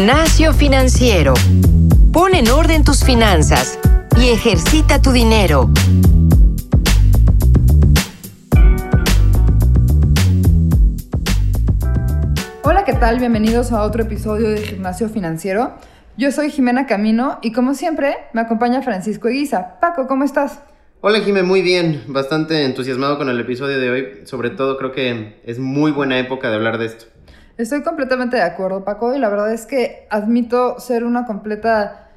Gimnasio Financiero. Pon en orden tus finanzas y ejercita tu dinero. Hola, ¿qué tal? Bienvenidos a otro episodio de Gimnasio Financiero. Yo soy Jimena Camino y como siempre me acompaña Francisco Eguiza. Paco, ¿cómo estás? Hola Jimé, muy bien, bastante entusiasmado con el episodio de hoy, sobre todo creo que es muy buena época de hablar de esto. Estoy completamente de acuerdo, Paco, y la verdad es que admito ser una completa...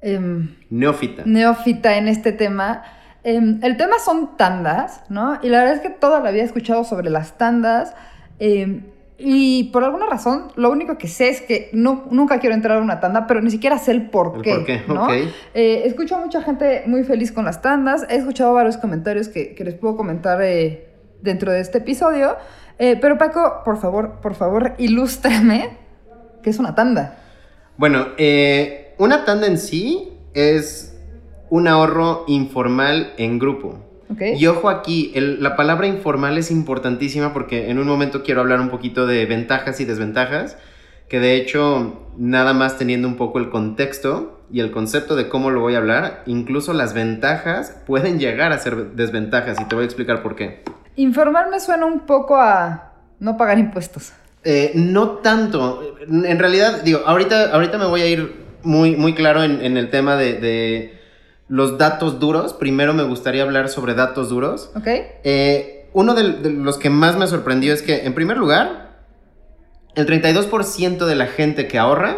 em, Neófita. neófita en este tema. Em, el tema son tandas, ¿no? Y la verdad es que toda la vida he escuchado sobre las tandas. em, y por alguna razón, lo único que sé es que no, nunca quiero entrar a una tanda, pero ni siquiera sé el por El qué. por qué, ¿no? ok. Eh, escucho a mucha gente muy feliz con las tandas. He escuchado varios comentarios que, que les puedo comentar eh, dentro de este episodio. Eh, pero Paco, por favor, por favor, ilústrame qué es una tanda. Bueno, eh, una tanda en sí es un ahorro informal en grupo. ¿Ok? Y ojo aquí, el- la palabra informal es importantísima porque en un momento quiero hablar un poquito de ventajas y desventajas, que de hecho, nada más teniendo un poco el contexto y el concepto de cómo lo voy a hablar, incluso las ventajas pueden llegar a ser desventajas y te voy a explicar por qué. Informal me suena un poco a no pagar impuestos. Eh, no tanto. En realidad, digo, ahorita, ahorita me voy a ir muy, muy claro en, en el tema de, de los datos duros. Primero me gustaría hablar sobre datos duros. ¿Ok? Eh, uno de, de los que más me sorprendió es que, en primer lugar, el 32% de la gente que ahorra,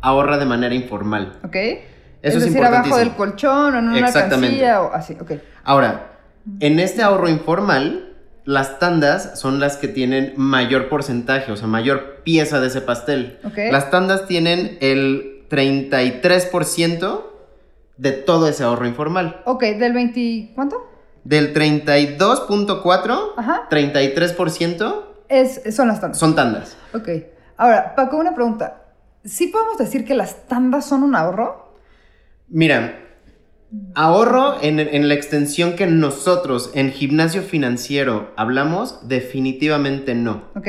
ahorra de manera informal. ¿Ok? Eso es es decir, abajo importantísimo. del colchón o en una Exactamente. cancilla o así. Ok. Ahora, en este ahorro informal, las tandas son las que tienen mayor porcentaje, o sea, mayor pieza de ese pastel. Ok. Las tandas tienen el 33% de todo ese ahorro informal. Ok, del 20... ¿Cuánto? Del 32.4, Ajá. 33% Es, son las tandas. son tandas. Ok. Ahora, Paco, una pregunta. ¿Sí podemos decir que las tandas son un ahorro? Mira, ahorro en, en la extensión que nosotros en gimnasio financiero hablamos, definitivamente no. ¿Ok?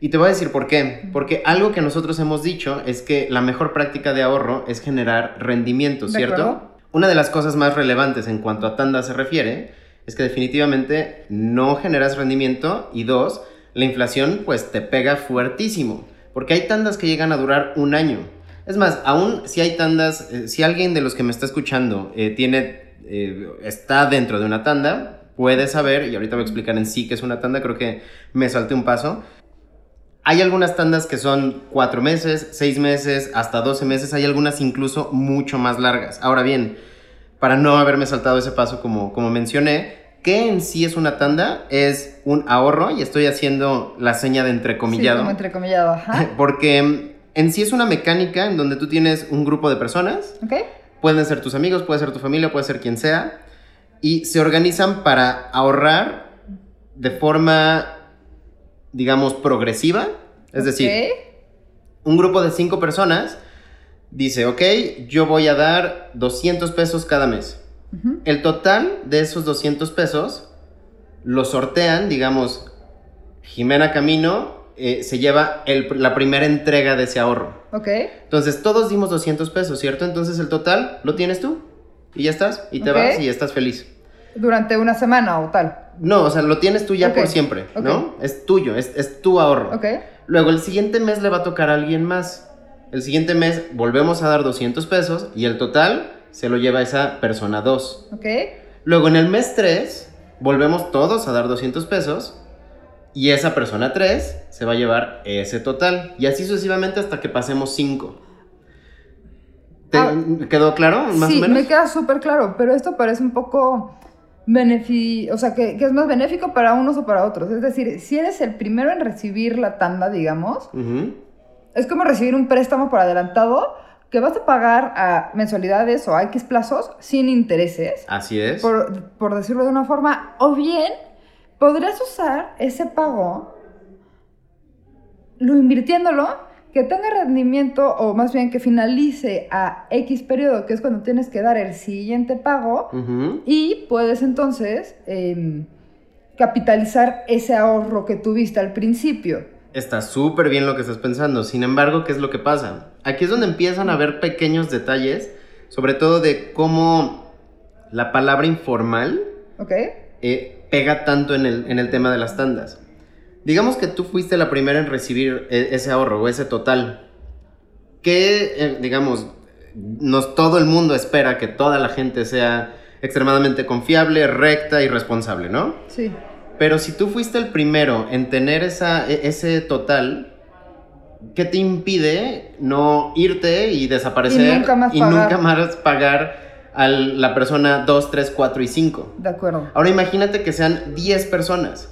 Y te voy a decir por qué. Porque algo que nosotros hemos dicho es que la mejor práctica de ahorro es generar rendimiento, ¿cierto? acuerdo. Una de las cosas más relevantes en cuanto a tanda se refiere es que definitivamente no generas rendimiento y dos, la inflación pues te pega fuertísimo. Porque hay tandas que llegan a durar un año. Es más, aún si hay tandas, eh, si alguien de los que me está escuchando eh, tiene, eh, está dentro de una tanda, puede saber, y ahorita voy a explicar en sí qué es una tanda, creo que me salté un paso. Hay algunas tandas que son cuatro meses, seis meses, hasta 12 meses, hay algunas incluso mucho más largas. Ahora bien, para no haberme saltado ese paso como, como mencioné, ¿qué en sí es una tanda? Es un ahorro, y estoy haciendo la seña de Sí, entrecomillado. como entrecomillado, ajá. Porque en sí es una mecánica en donde tú tienes un grupo de personas, pueden ser tus amigos, puede ser tu familia, puede ser quien sea, y se organizan para ahorrar de forma, digamos, progresiva. Es decir, un grupo de cinco personas dice, ok, yo voy a dar 200 pesos cada mes. El total de esos 200 pesos lo sortean, digamos, Jimena Camino eh, se lleva el- la primera entrega de ese ahorro. Ok. Entonces, todos dimos 200 pesos, ¿cierto? Entonces, el total lo tienes tú. Y ya estás. Y te vas y estás feliz. Durante una semana o tal. No, o sea, lo tienes tú ya por siempre. ¿no? Es tuyo, es, es tu ahorro. Luego, el siguiente mes le va a tocar a alguien más. El siguiente mes volvemos a dar 200 pesos y el total se lo lleva esa persona 2. Ok. Luego, en el mes 3, volvemos todos a dar 200 pesos y esa persona 3 se va a llevar ese total. Y así sucesivamente hasta que pasemos 5. ¿Te Ah. quedó claro? Más sí, o menos. me queda súper claro, pero esto parece un poco benefi o sea, que, que es más benéfico para unos o para otros. Es decir, si eres el primero en recibir la tanda, digamos, es como recibir un préstamo por adelantado que vas a pagar a mensualidades o a X plazos sin intereses, Así es. por, por decirlo de una forma, o bien podrías usar ese pago, lo invirtiéndolo, que tenga rendimiento o más bien que finalice a X periodo, que es cuando tienes que dar el siguiente pago, Ujú. y puedes entonces em, capitalizar ese ahorro que tuviste al principio. Está súper bien lo que estás pensando. Sin embargo, ¿qué es lo que pasa? aquí es donde empiezan a ver pequeños detalles, sobre todo de cómo la palabra informal ¿Ok? Eh, pega tanto en el, en el tema de las tandas. Digamos que tú fuiste la primera en recibir e- ese ahorro o ese total. Que, eh, digamos, nos, todo el mundo espera que toda la gente sea extremadamente confiable, recta y responsable, ¿no? Sí. Pero si tú fuiste el primero en tener esa, e- ese total, ¿qué te impide no irte y desaparecer Y nunca más y nunca más pagar a la persona 2, 3, 4 y 5? De acuerdo. Ahora imagínate que sean 10 personas.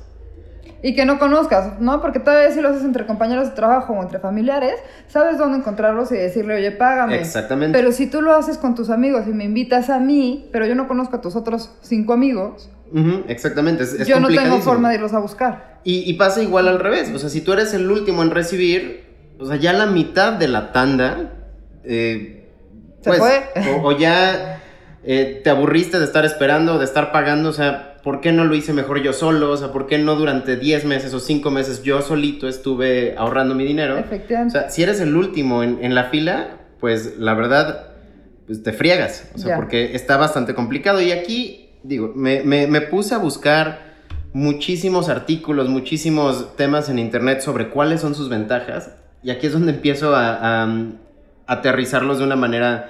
Y que no conozcas, ¿no? Porque todavía si lo haces entre compañeros de trabajo o entre familiares, sabes dónde encontrarlos y decirle, oye, págame. Exactamente. Pero si tú lo haces con tus amigos y me invitas a mí, pero yo no conozco a tus otros cinco amigos, Ujú, exactamente, es, es yo no tengo forma de irlos a buscar. Y, y pasa igual al revés. O sea, si tú eres el último en recibir, o sea, ya la mitad de la tanda, eh, Se pues, fue. O, o ya eh, te aburriste de estar esperando, de estar pagando, o sea, ¿por qué no lo hice mejor yo solo? O sea, ¿por qué no durante 10 meses o 5 meses yo solito estuve ahorrando mi dinero? O Efectivamente. sea, si eres el último en, en la fila, pues la verdad, pues te friegas. O sea, porque está bastante complicado. Y aquí, digo, me, me- me puse a buscar muchísimos artículos, muchísimos temas en internet sobre cuáles son sus ventajas. Y aquí es donde empiezo a, a, aterrizarlos de una manera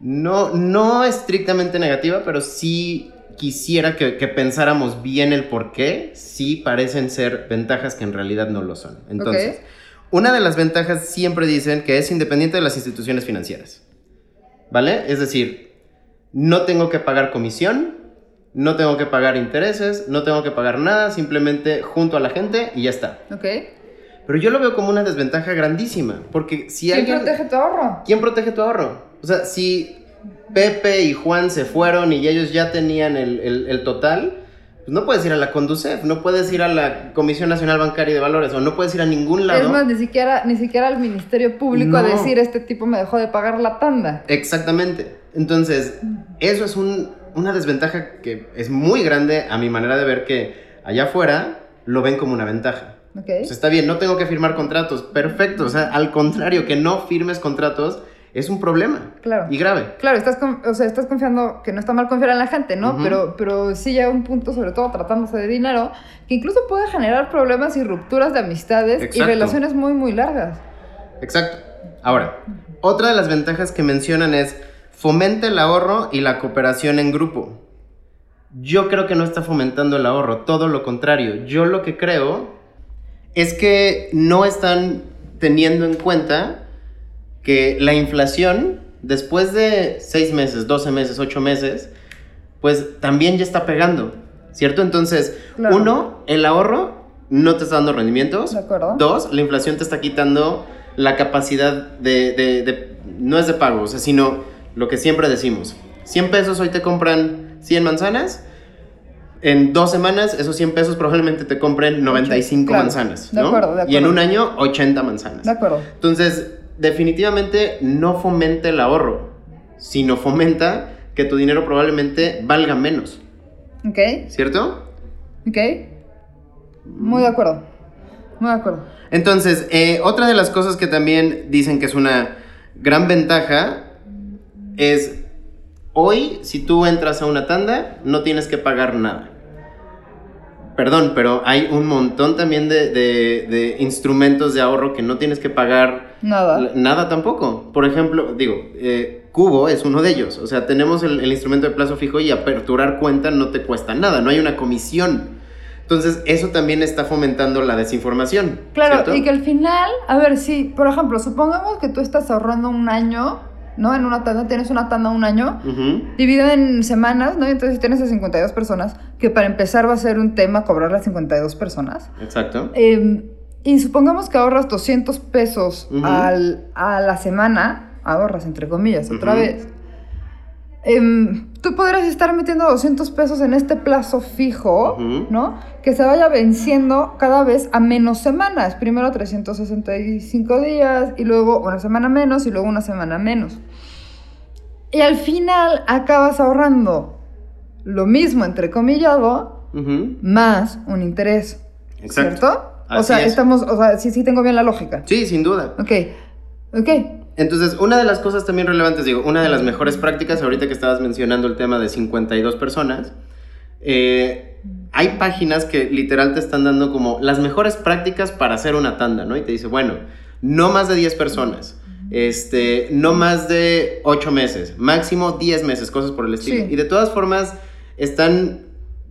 no, no estrictamente negativa, pero sí quisiera que, que pensáramos bien el por qué. Sí parecen ser ventajas que en realidad no lo son. Entonces, una de las ventajas siempre dicen que es independiente de las instituciones financieras. ¿Vale? Es decir, no tengo que pagar comisión, no tengo que pagar intereses, no tengo que pagar nada, simplemente junto a la gente y ya está. ¿Ok? Pero yo lo veo como una desventaja grandísima, porque si ¿Quién alguien... protege tu ahorro? ¿Quién protege tu ahorro? O sea, si Pepe y Juan se fueron y ellos ya tenían el, el- el total, pues no puedes ir a la Conducef, no puedes ir a la Comisión Nacional Bancaria y de Valores, o no puedes ir a ningún lado. Es más, ni siquiera, ni siquiera al Ministerio Público a decir, este tipo me dejó de pagar la tanda. Exactamente. Entonces, eso es un- una desventaja que es muy grande a mi manera de ver que allá afuera lo ven como una ventaja. ¿Ok? O sea, está bien, no tengo que firmar contratos. Perfecto. O sea, al contrario, que no firmes contratos es un problema. Claro. Y grave. Claro, estás, con- o sea, estás confiando, que no está mal confiar en la gente, ¿no? Pero, pero sí llega un punto, sobre todo tratándose de dinero, que incluso puede generar problemas y rupturas de amistades y relaciones muy, muy largas. Exacto. Ahora, otra de las ventajas que mencionan es fomenta el ahorro y la cooperación en grupo. Yo creo que no está fomentando el ahorro, todo lo contrario. Yo lo que creo es que no están teniendo en cuenta que la inflación, después de 6 meses, 12 meses, 8 meses, pues también ya está pegando, ¿cierto? Entonces, Claro. uno, el ahorro no te está dando rendimientos. De acuerdo. Dos, la inflación te está quitando la capacidad de, de- de- no es de pago, o sea, sino lo que siempre decimos. 100 pesos hoy te compran 100 manzanas. En dos semanas, esos 100 pesos probablemente te compren 95 claro. manzanas. De ¿no? acuerdo, de Y en acuerdo. un año, 80 manzanas. De acuerdo. Entonces, definitivamente no fomenta el ahorro, sino fomenta que tu dinero probablemente valga menos, ¿Ok? ¿cierto? ¿Ok? Muy de acuerdo. Muy de acuerdo. Entonces, eh, otra de las cosas que también dicen que es una gran ventaja es, hoy si tú entras a una tanda, no tienes que pagar nada. Perdón, pero hay un montón también de, de- de instrumentos de ahorro que no tienes que pagar Nada. Nada tampoco. Por ejemplo, digo, eh, Cubo es uno de ellos. O sea, tenemos el, el instrumento de plazo fijo y aperturar cuenta no te cuesta nada, no hay una comisión. Entonces, eso también está fomentando la desinformación. Claro, ¿cierto? y que al final, a ver, si, por ejemplo, supongamos que tú estás ahorrando un año, ¿no? En una tanda, tienes una tanda un año, Ujú, dividida en semanas, ¿no? Y entonces tienes a 52 personas, que para empezar va a ser un tema cobrar a 52 personas. Exacto. Eh, y supongamos que ahorras 200 pesos al- a la semana, ahorras entre comillas, otra vez. Em, tú podrías estar metiendo 200 pesos en este plazo fijo. ¿no? Que se vaya venciendo cada vez a menos semanas. Primero 365 días y luego una semana menos y luego una semana menos. Y al final acabas ahorrando lo mismo, entrecomillado, Ujú, más un interés. Exacto. ¿Cierto? O Así sea, es. estamos, o sea, sí, sí tengo bien la lógica. Sí, sin duda. Ok, ok. Entonces, una de las cosas también relevantes, digo, una de las mejores prácticas, ahorita que estabas mencionando el tema de 52 personas, eh, hay páginas que literal te están dando como las mejores prácticas para hacer una tanda, ¿no? Y te dice, bueno, no más de 10 personas, este, no más de 8 meses, máximo 10 meses, cosas por el estilo. Sí. Y de todas formas, están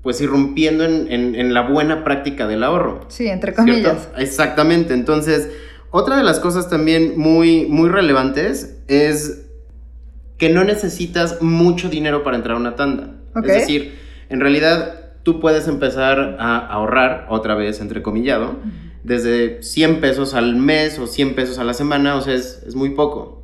pues irrumpiendo en, en- en la buena práctica del ahorro. Sí, entre ¿cierto? comillas. Exactamente. Entonces, otra de las cosas también muy, muy relevantes es que no necesitas mucho dinero para entrar a una tanda. Ok. Es decir, en realidad tú puedes empezar a ahorrar, otra vez entrecomillado, desde 100 pesos al mes o 100 pesos a la semana, o sea, es, es muy poco.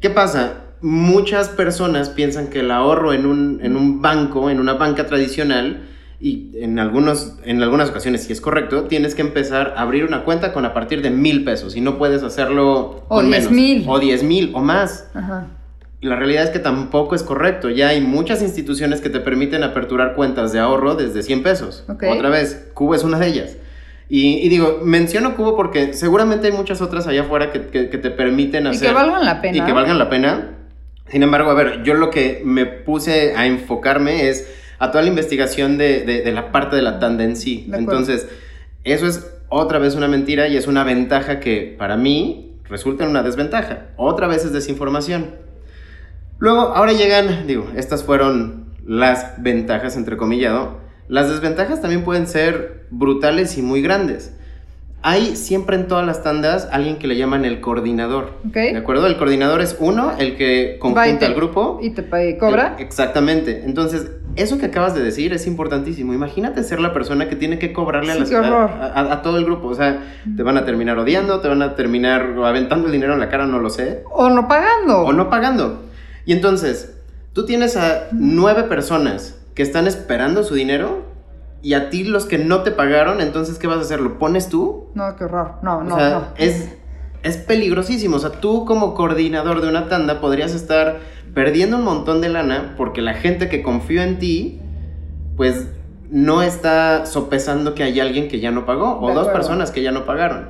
¿Qué pasa? Muchas personas piensan que el ahorro en un, en un banco, en una banca tradicional, y en, algunos, en algunas ocasiones, si es correcto, tienes que empezar a abrir una cuenta con a partir de mil pesos y no puedes hacerlo O con 10 menos. mil. O 10 mil o más. Ajá. Y la realidad es que tampoco es correcto. Ya hay muchas instituciones que te permiten aperturar cuentas de ahorro desde 100 pesos. Ok. Otra vez, Cubo es una de ellas. Y, y digo, menciono Cubo porque seguramente hay muchas otras allá afuera que, que- que te permiten Y hacer... que valgan la pena. Y que valgan la pena. Sin embargo, a ver, yo lo que me puse a enfocarme es a toda la investigación de, de- de la parte de la tanda en sí. Entonces, eso es otra vez una mentira y es una ventaja que para mí resulta en una desventaja. Otra vez es desinformación. Luego, ahora llegan, digo, estas fueron las ventajas, entre comillado. Las desventajas también pueden ser brutales y muy grandes. Hay siempre en todas las tandas alguien que le llaman el coordinador. ¿De acuerdo? El coordinador es uno, el que conjunta al grupo. Y te cobra. Eh, Exactamente. Entonces, eso que acabas de decir es importantísimo. Imagínate ser la persona que tiene que cobrarle Sí, a- a todo el grupo. O sea, te van a terminar odiando, te van a terminar aventando el dinero en la cara, no lo sé. O no pagando. O no pagando. Y entonces, tú tienes a nueve personas que están esperando su dinero y a ti los que no te pagaron, entonces, ¿qué vas a hacer? ¿Lo pones tú? No, qué horror. No, no, o sea, no. es, es peligrosísimo. O sea, tú como coordinador de una tanda podrías estar perdiendo un montón de lana porque la gente que confió en ti, pues no está sopesando que hay alguien que ya no pagó o dos personas que ya no pagaron.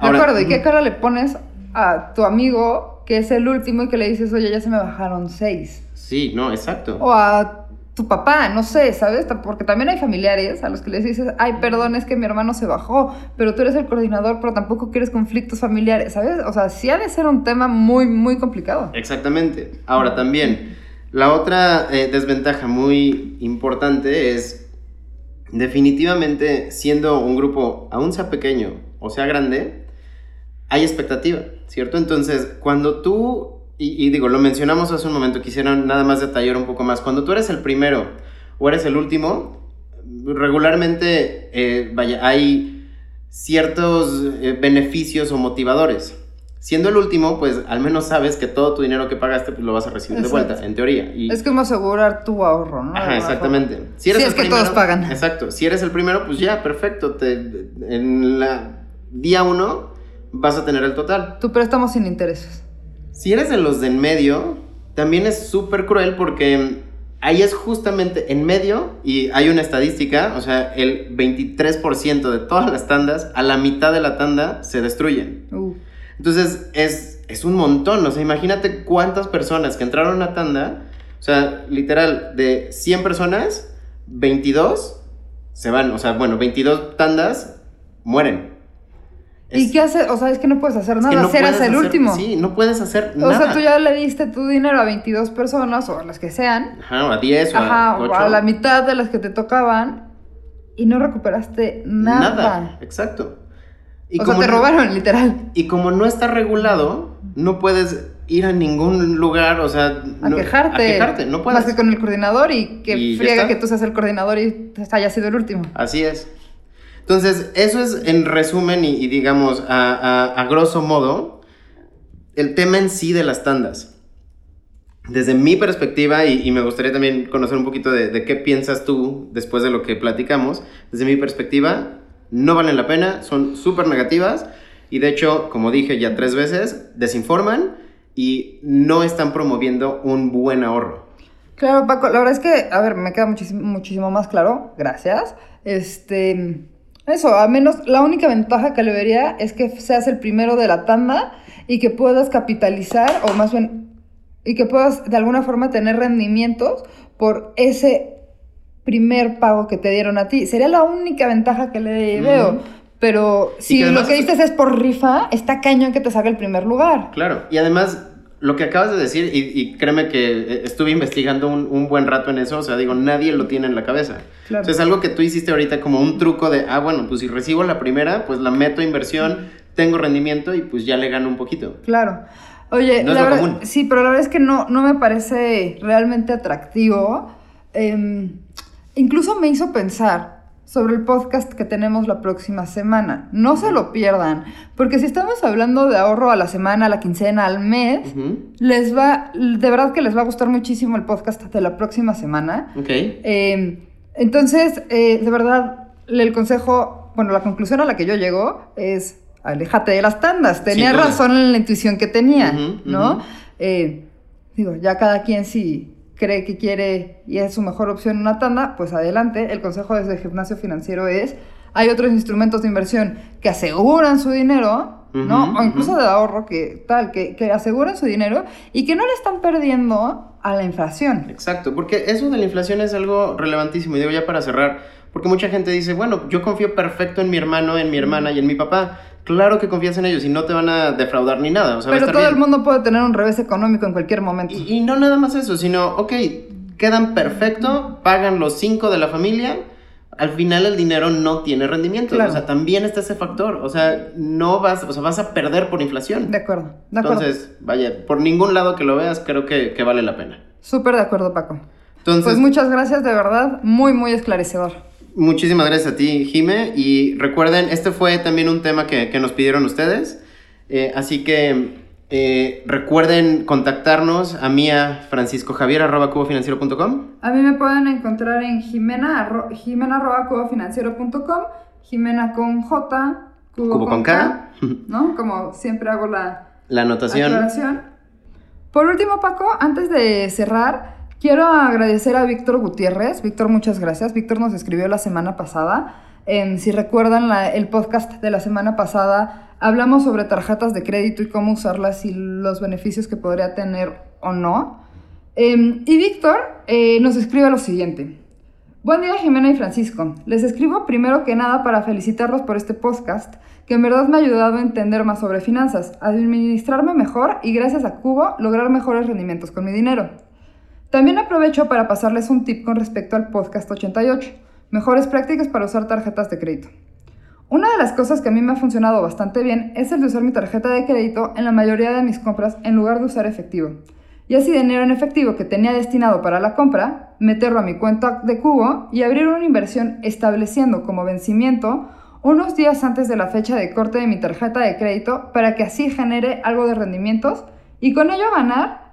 De acuerdo, ¿y qué cara le pones a tu amigo que es el último y que le dices, oye, ya se me bajaron seis? Sí, no, exacto. O a tu papá, no sé, ¿sabes? Porque también hay familiares a los que les dices, ay, perdón, es que mi hermano se bajó, pero tú eres el coordinador, pero tampoco quieres conflictos familiares, ¿sabes? O sea, sí ha de ser un tema muy, muy complicado. Exactamente. Ahora también, la otra eh, desventaja muy importante es definitivamente siendo un grupo, aún sea pequeño o sea grande, hay expectativa, ¿cierto? Entonces, cuando tú, y, y digo, lo mencionamos hace un momento, quisiera nada más detallar un poco más, cuando tú eres el primero o eres el último, regularmente, eh, vaya, hay ciertos eh, beneficios o motivadores. Siendo el último, pues al menos sabes que todo tu dinero que pagaste pues, lo vas a recibir de Exacto. vuelta, en teoría. Y, Es como asegurar tu ahorro, ¿no? De Ajá, exactamente. Si eres el es que primero- todos pagan. Exacto. Si eres el primero, pues ya, perfecto. Te, en la día uno vas a tener el total. Tu préstamo sin intereses. Si eres de los de en medio, también es súper cruel porque ahí es justamente en medio y hay una estadística, o sea, el 23% de todas las tandas, a la mitad de la tanda se destruyen. Uh, Entonces es, es un montón, o sea, imagínate cuántas personas que entraron a una tanda, o sea, literal, de 100 personas, 22 se van, o sea, bueno, 22 tandas mueren. ¿Y Es- qué haces? O sea, es que no puedes hacer es nada, que no serás el hacer- último. Sí, no puedes hacer o nada. sea, tú ya le diste tu dinero a 22 personas o a las que sean. Ajá, a 10 o Ajá, a o 8. a la mitad de las que te tocaban y no recuperaste nada. exacto. Y o sea, como te no- robaron, literal. Y como no está regulado, no puedes ir a ningún lugar, o sea... A no- quejarte. A quejarte, no puedes. Más que con el coordinador y que Y friega que tú seas el coordinador y te haya sido el último. Así es. Entonces, eso es en resumen y, y digamos, a, a- a grosso modo, el tema en sí de las tandas. Desde mi perspectiva, y, y me gustaría también conocer un poquito de, de qué piensas tú después de lo que platicamos, desde mi perspectiva, no valen la pena, son súper negativas y de hecho, como dije ya tres veces, desinforman y no están promoviendo un buen ahorro. Claro, Paco, la verdad es que, a ver, me queda muchísimo, muchísimo más claro, gracias. Este, eso, al menos la única ventaja que le vería es que seas el primero de la tanda y que puedas capitalizar o más bien y que puedas de alguna forma tener rendimientos por ese primer pago que te dieron a ti. Sería la única ventaja que le veo. Pero si lo que dices es por rifa, está cañón que te salga el primer lugar. Claro, y además lo que acabas de decir, y, créeme que eh, estuve investigando un, buen rato en eso, o sea, digo, nadie lo tiene en la cabeza. Claro. O sea, es algo que tú hiciste ahorita como un truco de, ah, bueno, pues si recibo la primera, pues la meto a inversión, tengo rendimiento y pues ya le gano un poquito. Claro. Oye, la verdad, sí, pero la verdad es que no, no me parece realmente atractivo. Em, incluso me hizo pensar, sobre el podcast que tenemos la próxima semana. No se lo pierdan, porque si estamos hablando de ahorro a la semana, a la quincena, al mes, les va, de verdad que les va a gustar muchísimo el podcast de la próxima semana. Ok. Em, entonces, eh, de verdad, el consejo, bueno, la conclusión a la que yo llego es, aléjate de las tandas. Tenía razón en la intuición que tenía, ¿no? Eh, digo, ya cada quien sí cree que quiere y es su mejor opción una tanda, pues adelante. El consejo desde el gimnasio financiero es, hay otros instrumentos de inversión que aseguran su dinero, ¿no? o incluso de ahorro, que tal, que, que aseguran su dinero y que no le están perdiendo a la inflación. Exacto, porque eso de la inflación es algo relevantísimo. Y digo ya para cerrar, porque mucha gente dice, bueno, yo confío perfecto en mi hermano, en mi hermana y en mi papá claro que confías en ellos y no te van a defraudar ni nada. Pero todo el mundo puede tener un revés económico en cualquier momento. Y, no nada más eso, sino, ok, quedan perfecto, pagan los cinco de la familia. Al final el dinero no tiene rendimiento. O sea, también está ese factor. O sea, no vas, o sea, vas a perder por inflación. De acuerdo, de acuerdo. Entonces, vaya, por ningún lado que lo veas, creo que, que vale la pena. Súper de acuerdo, Paco. Entonces, pues muchas gracias, de verdad. Muy, muy esclarecedor. Muchísimas gracias a ti, Jime. Y recuerden, este fue también un tema que, nos pidieron ustedes. Eh, así que eh, recuerden contactarnos a mí a Francisco Javier arroba cubofinanciero.com. A mí me pueden encontrar en jimena, arro, jimena arroba cubofinanciero.com, jimena con J, cubo, con, K, ¿no? Como siempre hago la, la anotación. Por último, Paco, antes de cerrar, Quiero agradecer a Víctor Gutiérrez. Víctor, muchas gracias. Víctor nos escribió la semana pasada. si recuerdan el podcast de la semana pasada, hablamos sobre tarjetas de crédito y cómo usarlas y los beneficios que podría tener o no. Em, y Víctor eh, nos escribe lo siguiente. Buen día Jimena y Francisco. Les escribo primero que nada para felicitarlos por este podcast, que en verdad me ha ayudado a entender más sobre finanzas, a administrarme mejor y gracias a Cubo lograr mejores rendimientos con mi dinero. También aprovecho para pasarles un tip con respecto al podcast 88, mejores prácticas para usar tarjetas de crédito. Una de las cosas que a mí me ha funcionado bastante bien es el de usar mi tarjeta de crédito en la mayoría de mis compras en lugar de usar efectivo. Y así dinero en efectivo que tenía destinado para la compra, meterlo a mi cuenta de cubo y abrir una inversión estableciendo como vencimiento unos días antes de la fecha de corte de mi tarjeta de crédito para que así genere algo de rendimientos y con ello ganar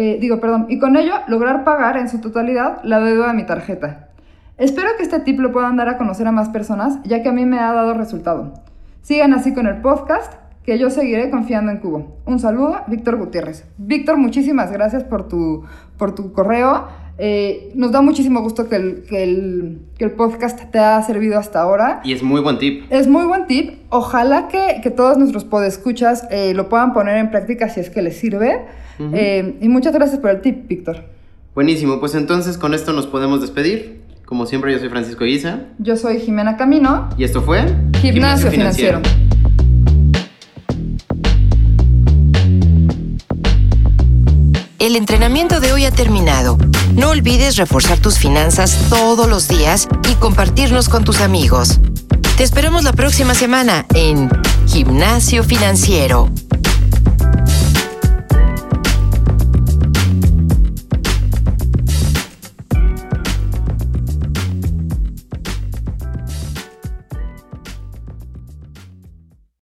eh, digo, perdón, y con ello lograr pagar en su totalidad la deuda de mi tarjeta. Espero que este tip lo puedan dar a conocer a más personas, ya que a mí me ha dado resultado. Sigan así con el podcast, que yo seguiré confiando en Cubo. Un saludo, Víctor Gutiérrez. Víctor, muchísimas gracias por tu, por tu correo. Eh, nos da muchísimo gusto que el, que, el, que el, podcast te ha servido hasta ahora. Y es muy buen tip. Es muy buen tip. Ojalá que, que todos nuestros podescuchas eh, lo puedan poner en práctica si es que les sirve. Eh, y muchas gracias por el tip, Víctor. Buenísimo, pues entonces con esto nos podemos despedir. Como siempre, yo soy Francisco Guisa. Yo soy Jimena Camino. Y esto fue Gimnasio, Financiero. El entrenamiento de hoy ha terminado. No olvides reforzar tus finanzas todos los días y compartirnos con tus amigos. Te esperamos la próxima semana en Gimnasio Financiero.